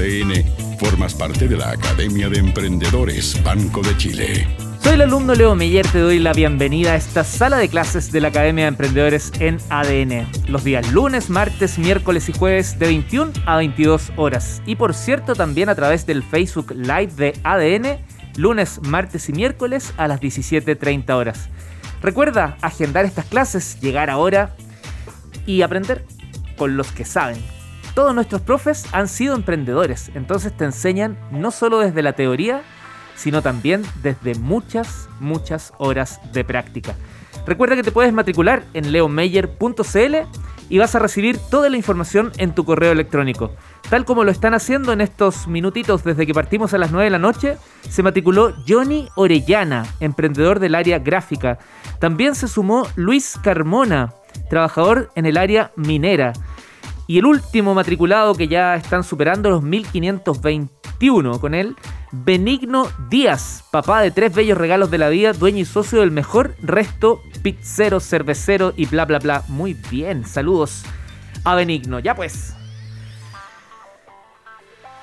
ADN, formas parte de la Academia de Emprendedores Banco de Chile. Soy el alumno Leo Meyer, te doy la bienvenida a esta sala de clases de la Academia de Emprendedores en ADN. Los días lunes, martes, miércoles y jueves de 21 a 22 horas. Y por cierto, también a través del Facebook Live de ADN, lunes, martes y miércoles a las 17.30 horas. Recuerda agendar estas clases, llegar ahora y aprender con los que saben. Todos nuestros profes han sido emprendedores, entonces te enseñan no solo desde la teoría, sino también desde muchas, muchas horas de práctica. Recuerda que te puedes matricular en leomeyer.cl y vas a recibir toda la información en tu correo electrónico. Tal como lo están haciendo en estos minutitos desde que partimos a las 9 de la noche, se matriculó Johnny Orellana, emprendedor del área gráfica. También se sumó Luis Carmona, trabajador en el área minera. Y el último matriculado que ya están superando los 1521 con él, Benigno Díaz, papá de tres bellos regalos de la vida, dueño y socio del mejor resto pizzero, cervecero y bla bla bla. Muy bien, saludos a Benigno. Ya pues.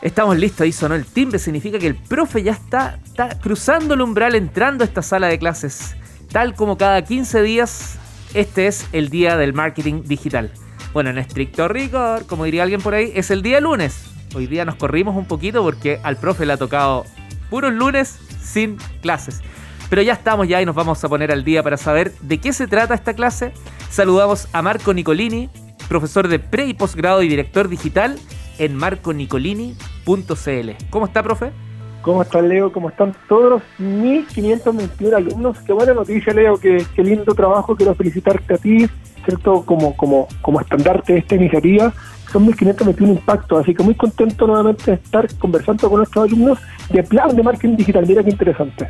Estamos listos, ahí sonó el timbre, significa que el profe ya está, está cruzando el umbral entrando a esta sala de clases. Tal como cada 15 días, este es el día del marketing digital. Bueno, en estricto rigor, como diría alguien por ahí, es el día lunes. Hoy día nos corrimos un poquito porque al profe le ha tocado puros lunes sin clases. Pero ya estamos ya y nos vamos a poner al día para saber de qué se trata esta clase. Saludamos a Marco Nicolini, profesor de pre y posgrado y director digital en marconicolini.cl. ¿Cómo está, profe? ¿Cómo está Leo? ¿Cómo están todos los 1521 alumnos? Qué buena noticia, Leo, qué, qué lindo trabajo. Quiero felicitarte a ti, ¿cierto? Como, como, como estandarte de esta iniciativa, son 1.521 impactos, así que muy contento nuevamente de estar conversando con nuestros alumnos de plan de marketing digital, mira qué interesante.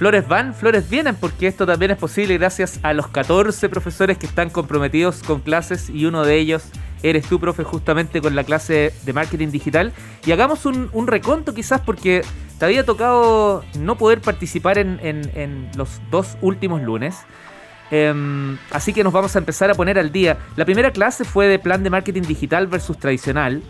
Flores van, flores vienen, porque esto también es posible gracias a los 14 profesores que están comprometidos con clases y uno de ellos eres tú, profe, justamente con la clase de marketing digital. Y hagamos un, un reconto quizás porque te había tocado no poder participar en, los dos últimos lunes. Em, así que nos vamos a empezar a poner al día. La primera clase fue de plan de marketing digital versus tradicional.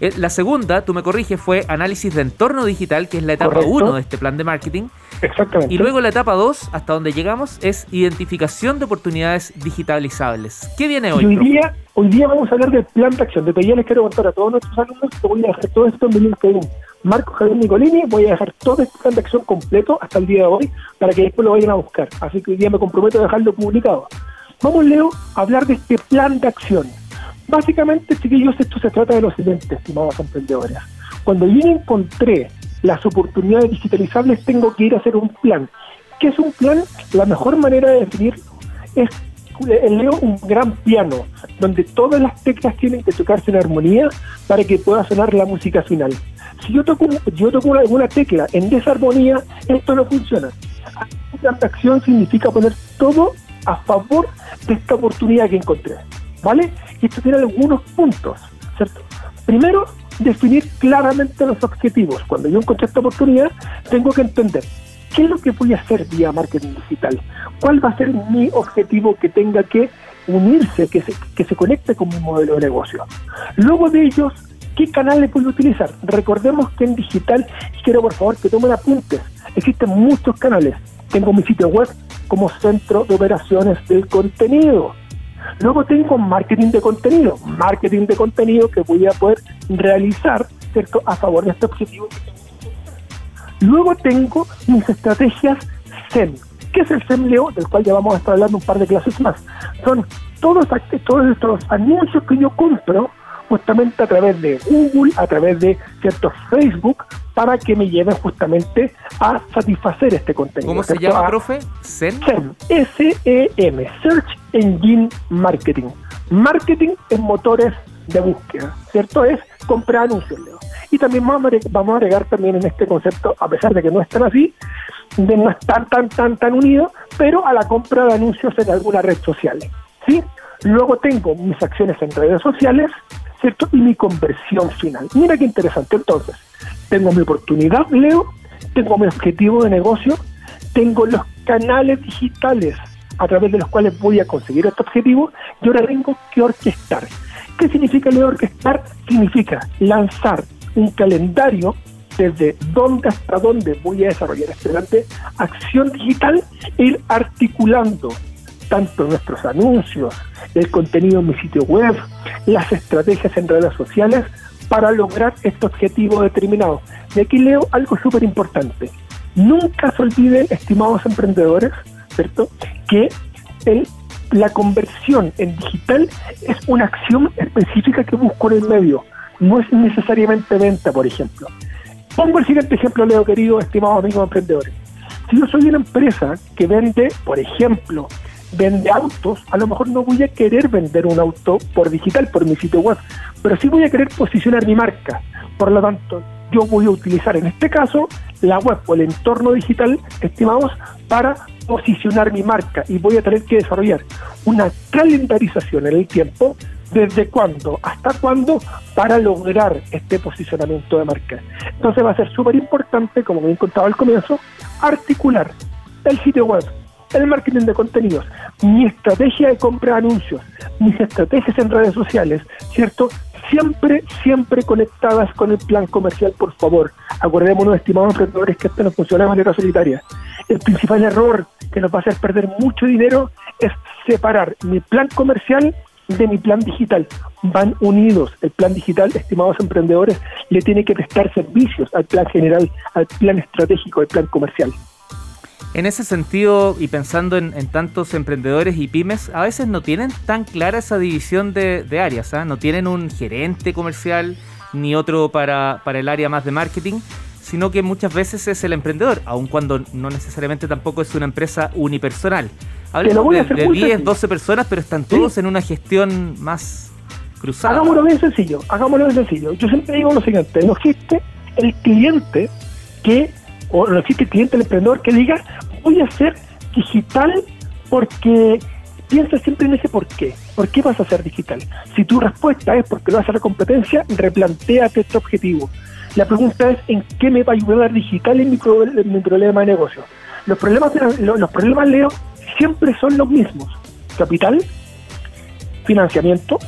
Eh, la segunda, tú me corriges, fue análisis de entorno digital, que es la etapa 1 de este plan de marketing. Exactamente. Y luego la etapa 2, hasta donde llegamos, es identificación de oportunidades digitalizables. ¿Qué viene hoy? hoy día, hoy día vamos a hablar del plan de acción. De ya les quiero contar a todos nuestros alumnos que voy a dejar todo esto en mi LinkedIn. Marco Javier Nicolini, voy a dejar todo este plan de acción completo hasta el día de hoy para que después lo vayan a buscar. Así que hoy día me comprometo a dejarlo publicado. Vamos, Leo, a hablar de este plan de acción. Básicamente, chiquillos, esto se trata de lo siguiente, estimados emprendedores. Cuando yo encontré las oportunidades digitalizables, tengo que ir a hacer un plan. ¿Qué es un plan? La mejor manera de definirlo es leo un gran piano, donde todas las teclas tienen que tocarse en armonía para que pueda sonar la música final. Si yo toco, yo toco alguna tecla en desarmonía, esto no funciona. La acción significa poner todo a favor de esta oportunidad que encontré. ¿Vale? Y esto tiene algunos puntos, ¿cierto? Primero, definir claramente los objetivos. Cuando yo encontré esta oportunidad, tengo que entender qué es lo que voy a hacer vía marketing digital, cuál va a ser mi objetivo que tenga que unirse, que se, que se conecte con mi modelo de negocio. Luego de ellos, ¿qué canales voy a utilizar? Recordemos que en digital, quiero por favor que tomen apuntes, existen muchos canales. Tengo mi sitio web como centro de operaciones del contenido. Luego tengo marketing de contenido, marketing de contenido que voy a poder realizar, ¿cierto?, a favor de este objetivo. Luego tengo mis estrategias SEM. ¿Qué es el SEM, Leo? Del cual ya vamos a estar hablando un par de clases más. Son todos, todos estos anuncios que yo compro justamente a través de Google, a través de cierto Facebook, para que me lleven justamente a satisfacer este contenido. ¿Cómo se llama, profe? SEM. SEM, S-E-M, Search Engine Marketing. Marketing en motores de búsqueda, ¿cierto? Es comprar anuncios, Leo. Y también vamos a agregar también en este concepto, a pesar de que no están así, de no estar tan, tan, tan unidos, pero a la compra de anuncios en alguna red social, ¿sí? Luego tengo mis acciones en redes sociales, ¿cierto? Y mi conversión final. Mira qué interesante. Entonces, tengo mi oportunidad, Leo, tengo mi objetivo de negocio, tengo los canales digitales a través de los cuales voy a conseguir este objetivo y ahora tengo que orquestar. ¿Qué significa Leo orquestar? Significa lanzar un calendario desde dónde hasta dónde voy a desarrollar este acción digital e ir articulando tanto nuestros anuncios, el contenido en mi sitio web, las estrategias en redes sociales para lograr este objetivo determinado. Y aquí leo algo súper importante. Nunca se olviden, estimados emprendedores, ¿cierto? Que el, la conversión en digital es una acción específica que busco en el medio. No es necesariamente venta, por ejemplo. Pongo el siguiente ejemplo, Leo, querido, estimados amigos emprendedores. Si yo soy una empresa que vende, por ejemplo, vende autos, a lo mejor no voy a querer vender un auto por digital, por mi sitio web, pero sí voy a querer posicionar mi marca. Por lo tanto, yo voy a utilizar en este caso la web o el entorno digital, estimados, para posicionar mi marca y voy a tener que desarrollar una calendarización en el tiempo desde cuándo hasta cuándo para lograr este posicionamiento de marca. Entonces va a ser súper importante, como he contado al comienzo, articular el sitio web, el marketing de contenidos, mi estrategia de compra de anuncios, mis estrategias en redes sociales, ¿cierto? Siempre, siempre conectadas con el plan comercial, por favor. Acordémonos, estimados emprendedores, que esto no funciona de manera solitaria. El principal error que nos va a hacer perder mucho dinero es separar mi plan comercial de mi plan digital. Van unidos. El plan digital, estimados emprendedores, le tiene que prestar servicios al plan general, al plan estratégico, al plan comercial. En ese sentido, y pensando en, tantos emprendedores y pymes, a veces no tienen tan clara esa división de, áreas, ¿ah? no tienen un gerente comercial ni otro para, para el área más de marketing, sino que muchas veces es el emprendedor, aun cuando no necesariamente tampoco es una empresa unipersonal. Hablemos de, de 10, 12 personas, pero están todos en una gestión más cruzada. Hagámoslo bien sencillo, hagámoslo bien sencillo. Yo siempre digo lo siguiente, no existe el cliente que, o no existe el cliente, el emprendedor que diga, voy a ser digital porque piensa siempre en ese por qué. ¿Por qué vas a ser digital? Si tu respuesta es porque lo vas a la competencia, replanteate este objetivo. La pregunta es, ¿en qué me va a ayudar digital en mi, problema de negocio? Los problemas, los problemas, Leo, siempre son los mismos. Capital, financiamiento,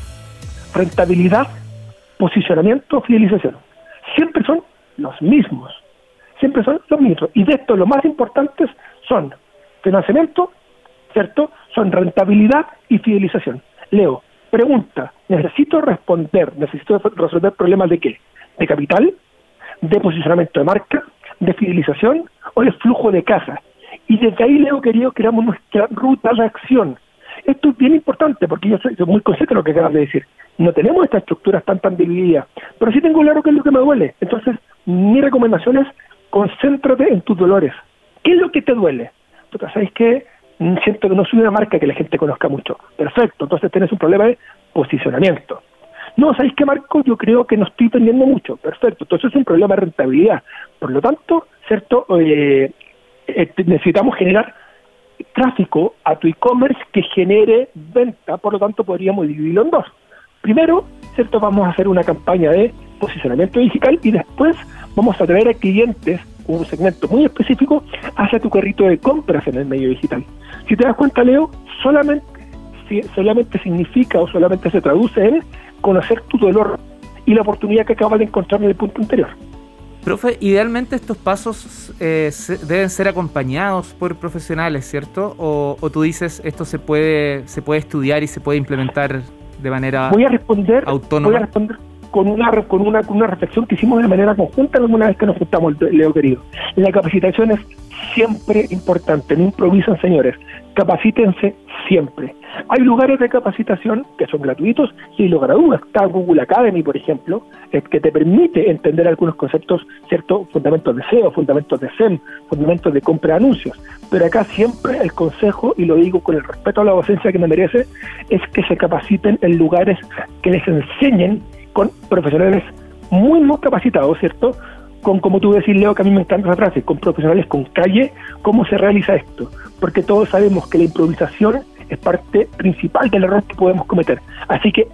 rentabilidad, posicionamiento, fidelización. Siempre son los mismos. Siempre son los mismos. Y de esto los más importantes son financiamiento, ¿cierto? Son rentabilidad y fidelización. Leo, pregunta, necesito responder, necesito resolver problemas de qué? ¿De capital? ¿De posicionamiento de marca? ¿De fidelización? ¿O de flujo de caja? Y desde ahí, Leo, querido, creamos nuestra ruta de acción. Esto es bien importante porque yo soy, muy consciente de lo que acabas de decir. No tenemos estas estructuras tan tan divididas, pero sí tengo claro qué es lo que me duele. Entonces, mi recomendación es concéntrate en tus dolores. ¿Qué es lo que te duele? Porque sabes que mm, siento que no soy una marca que la gente conozca mucho. Perfecto, entonces tienes un problema de posicionamiento. No, ¿sabéis qué, Marco? Yo creo que no estoy vendiendo mucho. Perfecto, entonces es un problema de rentabilidad. Por lo tanto, ¿cierto? Eh, eh, necesitamos generar tráfico a tu e-commerce que genere venta, por lo tanto podríamos dividirlo en dos. Primero, ¿cierto? Vamos a hacer una campaña de posicionamiento digital y después vamos a traer a clientes un segmento muy específico hacia tu carrito de compras en el medio digital. Si te das cuenta, Leo, solamente, solamente significa o solamente se traduce en conocer tu dolor y la oportunidad que acabas de encontrar en el punto anterior. Profe, idealmente estos pasos eh, deben ser acompañados por profesionales, ¿cierto? O, tú dices esto se puede se puede estudiar y se puede implementar de manera voy a responder, autónoma. Voy a responder con una con una con una reflexión que hicimos de manera conjunta alguna vez que nos juntamos, Leo querido. La capacitación es siempre importante, no improvisen, señores. Capacítense siempre. Hay lugares de capacitación que son gratuitos y lo gradúas. Está Google Academy, por ejemplo, que te permite entender algunos conceptos, ¿cierto? Fundamentos de SEO, fundamentos de SEM, fundamentos de compra de anuncios. Pero acá siempre el consejo, y lo digo con el respeto a la docencia que me merece, es que se capaciten en lugares que les enseñen con profesionales muy, muy capacitados, ¿cierto? con, como tú decís, Leo, que a mí me encanta esa frase, con profesionales con calle, ¿cómo se realiza esto? Porque todos sabemos que la improvisación es parte principal del error que podemos cometer. Así que,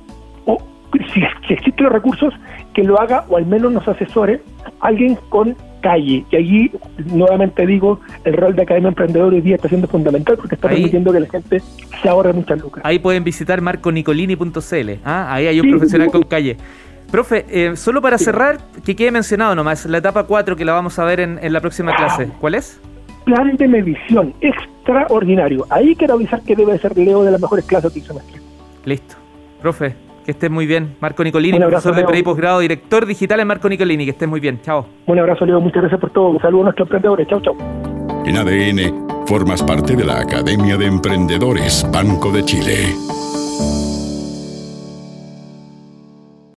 si, existen los recursos, que lo haga o al menos nos asesore alguien con calle. Y allí, nuevamente digo, el rol de Academia Emprendedor hoy día está siendo fundamental porque está permitiendo que la gente se ahorre muchas lucas. Ahí pueden visitar marconicolini.cl. ¿ah? Ahí hay un profesional con calle. Profe, eh, solo para cerrar, que quede mencionado nomás, la etapa 4 que la vamos a ver en, en la próxima clase. ¿Cuál es? Plan de medición extraordinario. Ahí quiero avisar que debe ser Leo de las mejores clases del semestre. Listo. Profe, que estés muy bien. Marco Nicolini, Un abrazo, profesor de pre y posgrado, director digital en Marco Nicolini. Que estés muy bien. Chao. Un abrazo, Leo. Muchas gracias por todo. Un saludo a nuestros emprendedores. Chau, chau. En ADN, formas parte de la Academia de Emprendedores Banco de Chile.